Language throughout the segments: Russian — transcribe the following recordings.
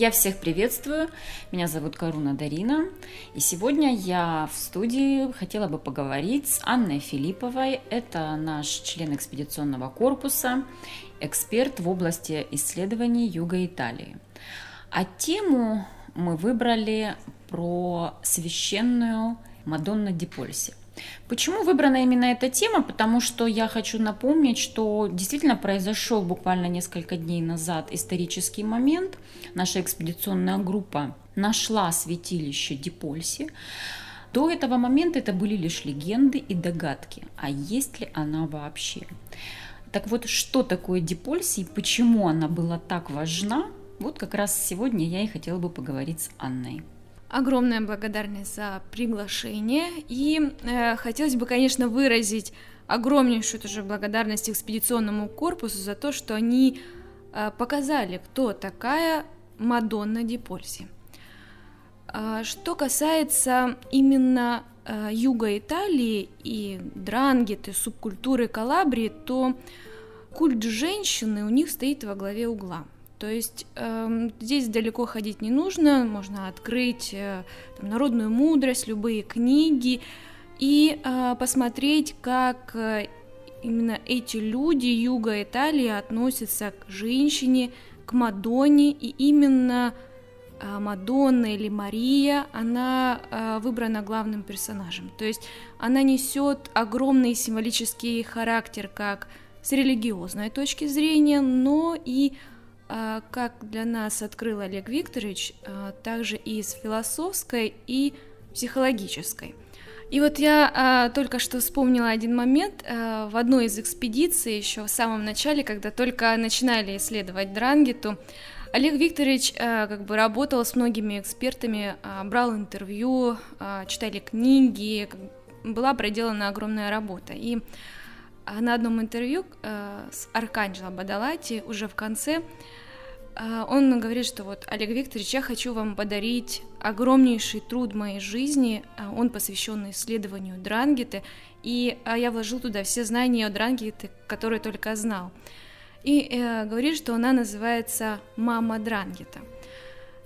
Я всех приветствую. Меня зовут Каруна Дарина. И сегодня я в студии хотела бы поговорить с Анной Филипповой. Это наш член экспедиционного корпуса, эксперт в области исследований Юга Италии. А тему мы выбрали про священную Мадонна Дипольси. Почему выбрана именно эта тема? Потому что я хочу напомнить, что действительно произошел буквально несколько дней назад исторический момент. Наша экспедиционная группа нашла святилище Дипольси. До этого момента это были лишь легенды и догадки, а есть ли она вообще. Так вот, что такое Дипольси и почему она была так важна, вот как раз сегодня я и хотела бы поговорить с Анной. Огромная благодарность за приглашение. И э, хотелось бы, конечно, выразить огромнейшую тоже благодарность экспедиционному корпусу за то, что они э, показали, кто такая Мадонна Дипольси. Э, что касается именно э, юга Италии и дрангеты, субкультуры Калабрии, то культ женщины у них стоит во главе угла – то есть э, здесь далеко ходить не нужно, можно открыть э, там, народную мудрость, любые книги и э, посмотреть, как э, именно эти люди юга Италии относятся к женщине, к Мадонне, и именно э, Мадонна или Мария, она э, выбрана главным персонажем. То есть она несет огромный символический характер как с религиозной точки зрения, но и как для нас открыл Олег Викторович, а, также и с философской, и психологической. И вот я а, только что вспомнила один момент а, в одной из экспедиций еще в самом начале, когда только начинали исследовать Дрангету. Олег Викторович а, как бы работал с многими экспертами, а, брал интервью, а, читали книги, была проделана огромная работа. И на одном интервью а, с Арканджело Бадалати уже в конце а, он говорит, что вот, Олег Викторович, я хочу вам подарить огромнейший труд моей жизни, а, он посвящен исследованию Дрангеты, и а, я вложил туда все знания о Дрангете, которые только знал. И э, говорит, что она называется «Мама Дрангета».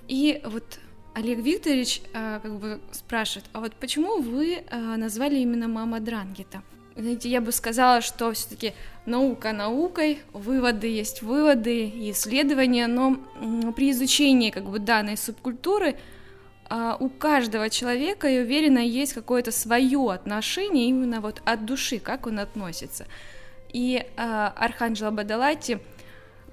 И вот Олег Викторович э, как бы спрашивает, а вот почему вы э, назвали именно «Мама Дрангета»? Знаете, я бы сказала, что все-таки наука наукой, выводы есть выводы исследования, но при изучении как бы данной субкультуры а, у каждого человека, я уверена, есть какое-то свое отношение именно вот от души, как он относится. И а, Арханджело Бадалати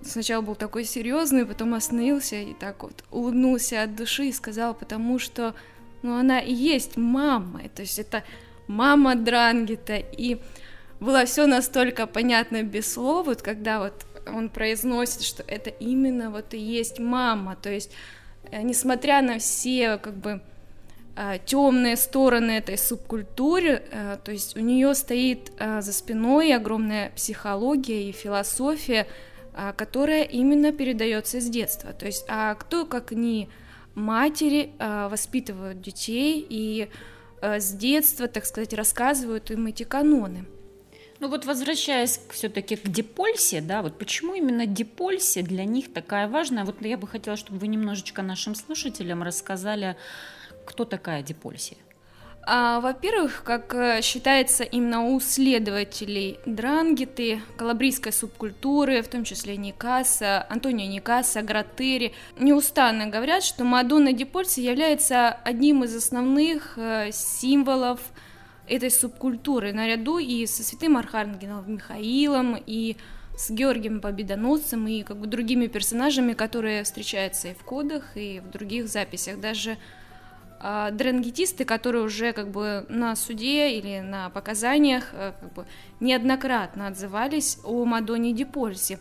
сначала был такой серьезный, потом остановился и так вот улыбнулся от души и сказал, потому что ну, она и есть мама, то есть это мама Дрангета, и было все настолько понятно без слов, вот когда вот он произносит, что это именно вот и есть мама, то есть э, несмотря на все как бы э, темные стороны этой субкультуры, э, то есть у нее стоит за спиной огромная психология и философия, которая именно передается с детства. То есть, а кто как не матери воспитывают детей и с детства, так сказать, рассказывают им эти каноны. Ну вот возвращаясь все-таки к депольсе, да, вот почему именно депольсе для них такая важная? Вот я бы хотела, чтобы вы немножечко нашим слушателям рассказали, кто такая депольсия. А, во-первых, как э, считается именно у исследователей дрангеты, калабрийской субкультуры, в том числе Никаса, Антонио Никаса, Гратери, неустанно говорят, что Мадонна Дипольси является одним из основных э, символов этой субкультуры, наряду и со святым Архангелом Михаилом, и с Георгием Победоносцем, и как бы другими персонажами, которые встречаются и в кодах, и в других записях. Даже а, дрангетисты, которые уже как бы на суде или на показаниях э, как бы неоднократно отзывались о Мадоне Дипольсе.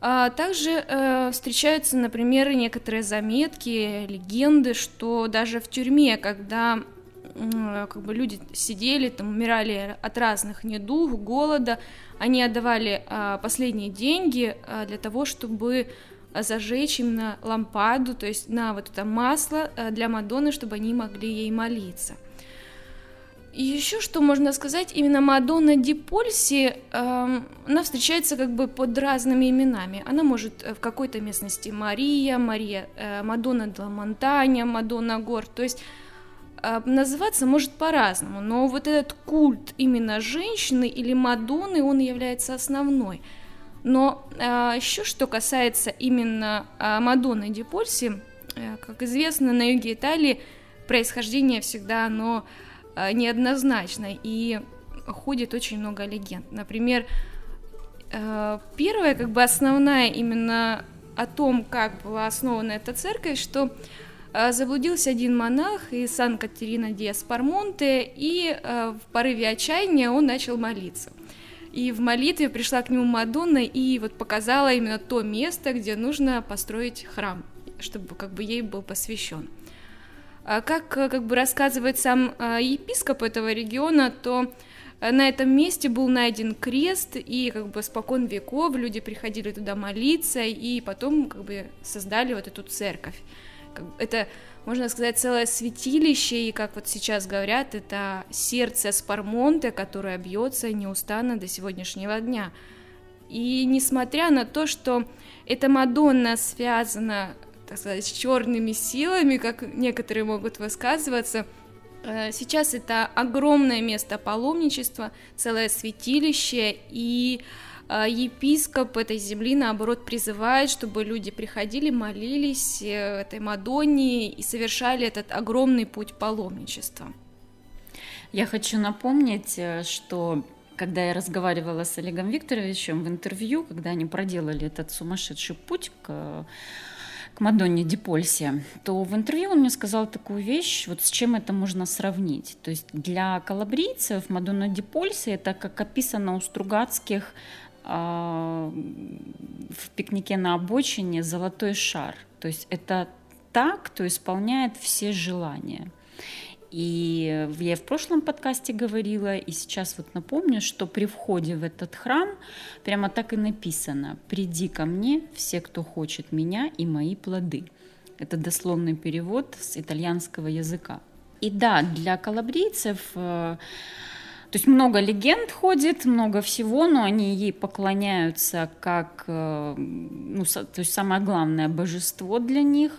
А также э, встречаются, например, некоторые заметки, легенды, что даже в тюрьме, когда э, как бы люди сидели, там умирали от разных недуг, голода, они отдавали э, последние деньги э, для того, чтобы зажечь именно лампаду, то есть на вот это масло э, для Мадонны, чтобы они могли ей молиться. еще что можно сказать, именно Мадонна Ди Польси, э, она встречается как бы под разными именами. Она может э, в какой-то местности Мария, Мария, э, Мадонна Дла Монтанья, Мадонна Гор, то есть э, называться может по-разному, но вот этот культ именно женщины или Мадонны, он является основной. Но э, еще что касается именно э, Мадонны Ди Польси, э, как известно, на юге Италии происхождение всегда оно Э, неоднозначно, и ходит очень много легенд. Например, э, первая, как бы основная именно о том, как была основана эта церковь, что э, заблудился один монах из Сан-Катерина Диас Пармонте, и в порыве отчаяния он начал молиться. И в молитве пришла к нему Мадонна и вот показала именно то место, где нужно построить храм, чтобы как бы ей был посвящен. А как э, как бы рассказывает сам э, епископ этого региона, то э, на этом месте был найден крест, и как бы спокон веков люди приходили туда молиться, и потом как бы создали вот эту церковь. Это, можно сказать, целое святилище, и как вот сейчас говорят, это сердце Спармонте, которое бьется неустанно до сегодняшнего дня. И несмотря на то, что эта Мадонна связана так сказать, черными силами, как некоторые могут высказываться. Э, сейчас это огромное место паломничества, целое святилище, и епископ этой земли, наоборот, призывает, чтобы люди приходили, молились э, этой Мадонне и совершали этот огромный путь паломничества. Я хочу напомнить, что когда я разговаривала с Олегом Викторовичем в интервью, когда они проделали этот сумасшедший путь к к Мадонне Дипольсе, то в интервью он мне сказал такую вещь, вот с чем это можно сравнить. То есть для калабрийцев Мадонна Дипольсе это как описано у Стругацких э, в пикнике на обочине золотой шар. То есть это так, кто исполняет все желания. И я в прошлом подкасте говорила, и сейчас вот напомню, что при входе в этот храм прямо так и написано «Приди ко мне, все, кто хочет меня и мои плоды». Это дословный перевод с итальянского языка. И да, для калабрийцев э, то есть много легенд ходит, много всего, но они ей поклоняются как, э, ну, то есть самое главное божество для них.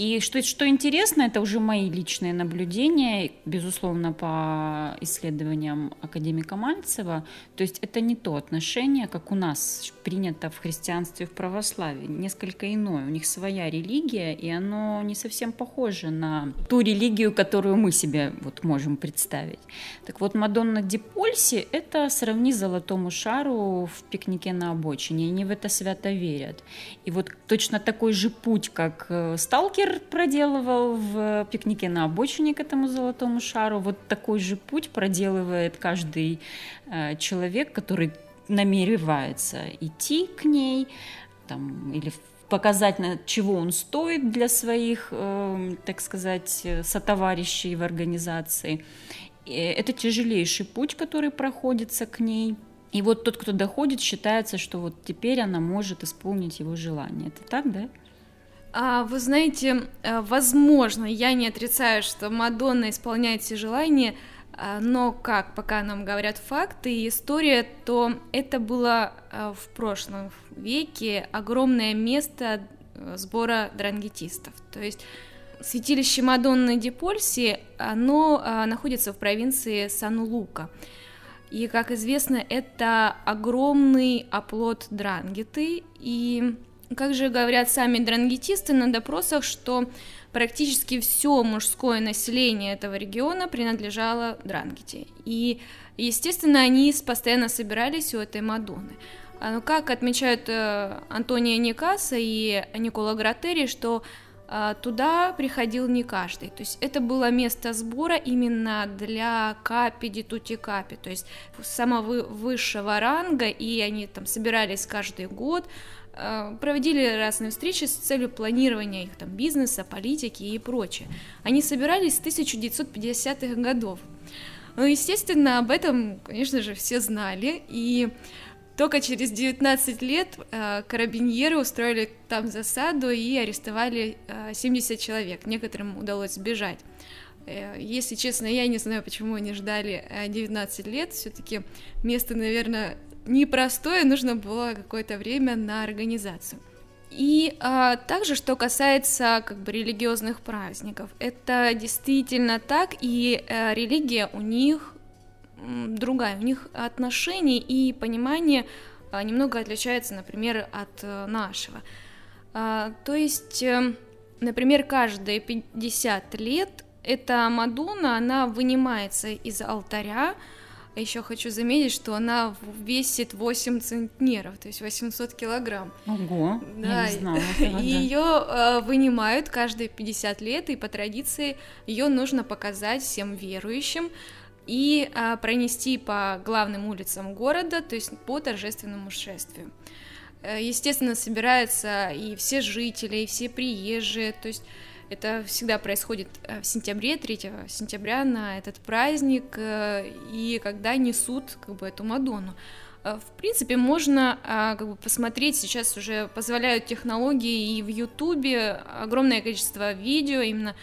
И что, что интересно, это уже мои личные наблюдения, безусловно, по исследованиям академика Мальцева. То есть это не то отношение, как у нас принято в христианстве, в православии, несколько иное. У них своя религия, и оно не совсем похоже на ту религию, которую мы себе вот можем представить. Так вот, Мадонна Дипольси – это сравни золотому шару в пикнике на обочине. Они в это свято верят. И вот точно такой же путь, как э, сталкер проделывал в пикнике на обочине к этому золотому шару. Вот такой же путь проделывает каждый э, человек, который намеревается идти к ней там, или показать, на чего он стоит для своих, э, так сказать, сотоварищей в организации. Это тяжелейший путь, который проходится к ней. И вот тот, кто доходит, считается, что вот теперь она может исполнить его желание. Это так, да? А, вы знаете, э, возможно, я не отрицаю, что Мадонна исполняет все желания, а, но как пока нам говорят факты и история, то это было э, в прошлом веке огромное место э, сбора дрангетистов. То есть святилище Мадонны Ди Польси, оно находится в провинции Сан-Лука. И, как известно, это огромный оплот дрангеты, и как же говорят сами дрангетисты на допросах, что практически все мужское население этого региона принадлежало дрангете. И, естественно, они постоянно собирались у этой Мадонны. А, ну, как отмечают э, Антония Никаса и Никола Гратери, что туда приходил не каждый. То есть это было место сбора именно для капи, дитути капи, то есть самого высшего ранга, и они там собирались каждый год, Э, проводили разные встречи с целью планирования их там бизнеса, политики и прочее. Они собирались с 1950-х годов. Ну, естественно, об этом, конечно же, все знали, и только через 19 лет э, карабиньеры устроили там засаду и арестовали э, 70 человек, некоторым удалось сбежать. Э, если честно, я не знаю, почему они ждали 19 э, лет. Все-таки место, наверное, непростое, нужно было какое-то время на организацию. И а, также, что касается как бы религиозных праздников, это действительно так, и а, религия у них другая, у них отношение и понимание а, немного отличается, например, от а, нашего. А, то есть, а, например, каждые 50 лет эта Мадонна, она вынимается из алтаря, еще хочу заметить, что она весит 8 центнеров, то есть 800 килограмм. Ого, да, я не знала этого, ее э, вынимают каждые 50 лет, и по традиции ее нужно показать всем верующим и э, пронести по главным улицам города, то есть по торжественному шествию. Э, естественно, собираются и все жители, и все приезжие, то есть это всегда происходит э, в сентябре, 3 сентября на этот праздник, э, и когда несут как бы эту Мадонну. В принципе, можно как бы посмотреть, сейчас уже позволяют технологии и в Ютубе огромное количество видео именно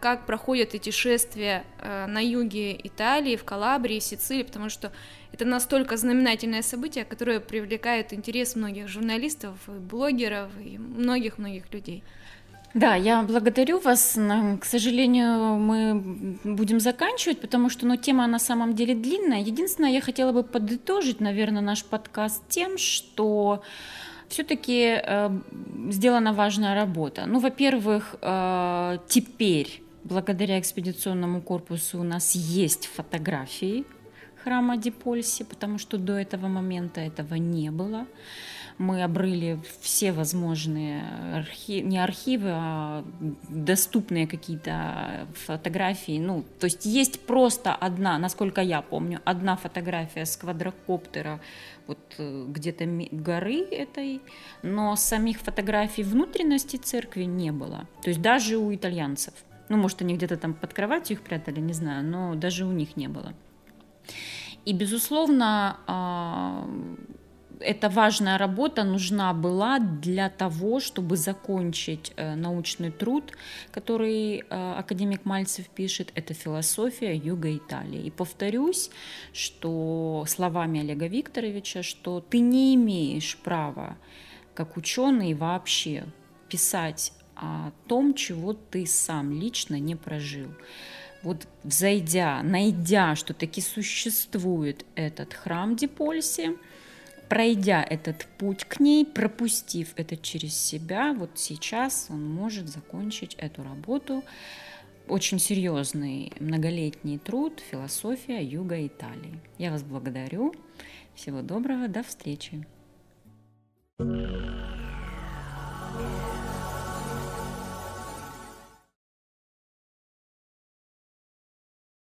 как проходят эти шествия на юге Италии, в Калабрии, Сицилии, потому что это настолько знаменательное событие, которое привлекает интерес многих журналистов, блогеров и многих-многих людей. Да, я благодарю вас. К сожалению, мы будем заканчивать, потому что ну, тема на самом деле длинная. Единственное, я хотела бы подытожить, наверное, наш подкаст тем, что все-таки э, сделана важная работа. Ну, во-первых, э, теперь, благодаря экспедиционному корпусу, у нас есть фотографии храма Дипольси, потому что до этого момента этого не было мы обрыли все возможные архивы, не архивы, а доступные какие-то фотографии. Ну, то есть есть просто одна, насколько я помню, одна фотография с квадрокоптера вот э, где-то горы этой, но самих фотографий внутренности церкви не было. То есть даже у итальянцев. Ну, может, они где-то там под кроватью их прятали, не знаю, но даже у них не было. И, безусловно, а, эта важная работа нужна была для того, чтобы закончить э, научный труд, который э, академик Мальцев пишет, это философия юга Италии. И повторюсь, что словами Олега Викторовича, что ты не имеешь права, как ученый вообще, писать о том, чего ты сам лично не прожил вот взойдя, найдя, что таки существует этот храм Дипольси, пройдя этот путь к ней, пропустив это через себя, вот сейчас он может закончить эту работу. Очень серьезный многолетний труд «Философия Юга Италии». Я вас благодарю. Всего доброго, до встречи. thank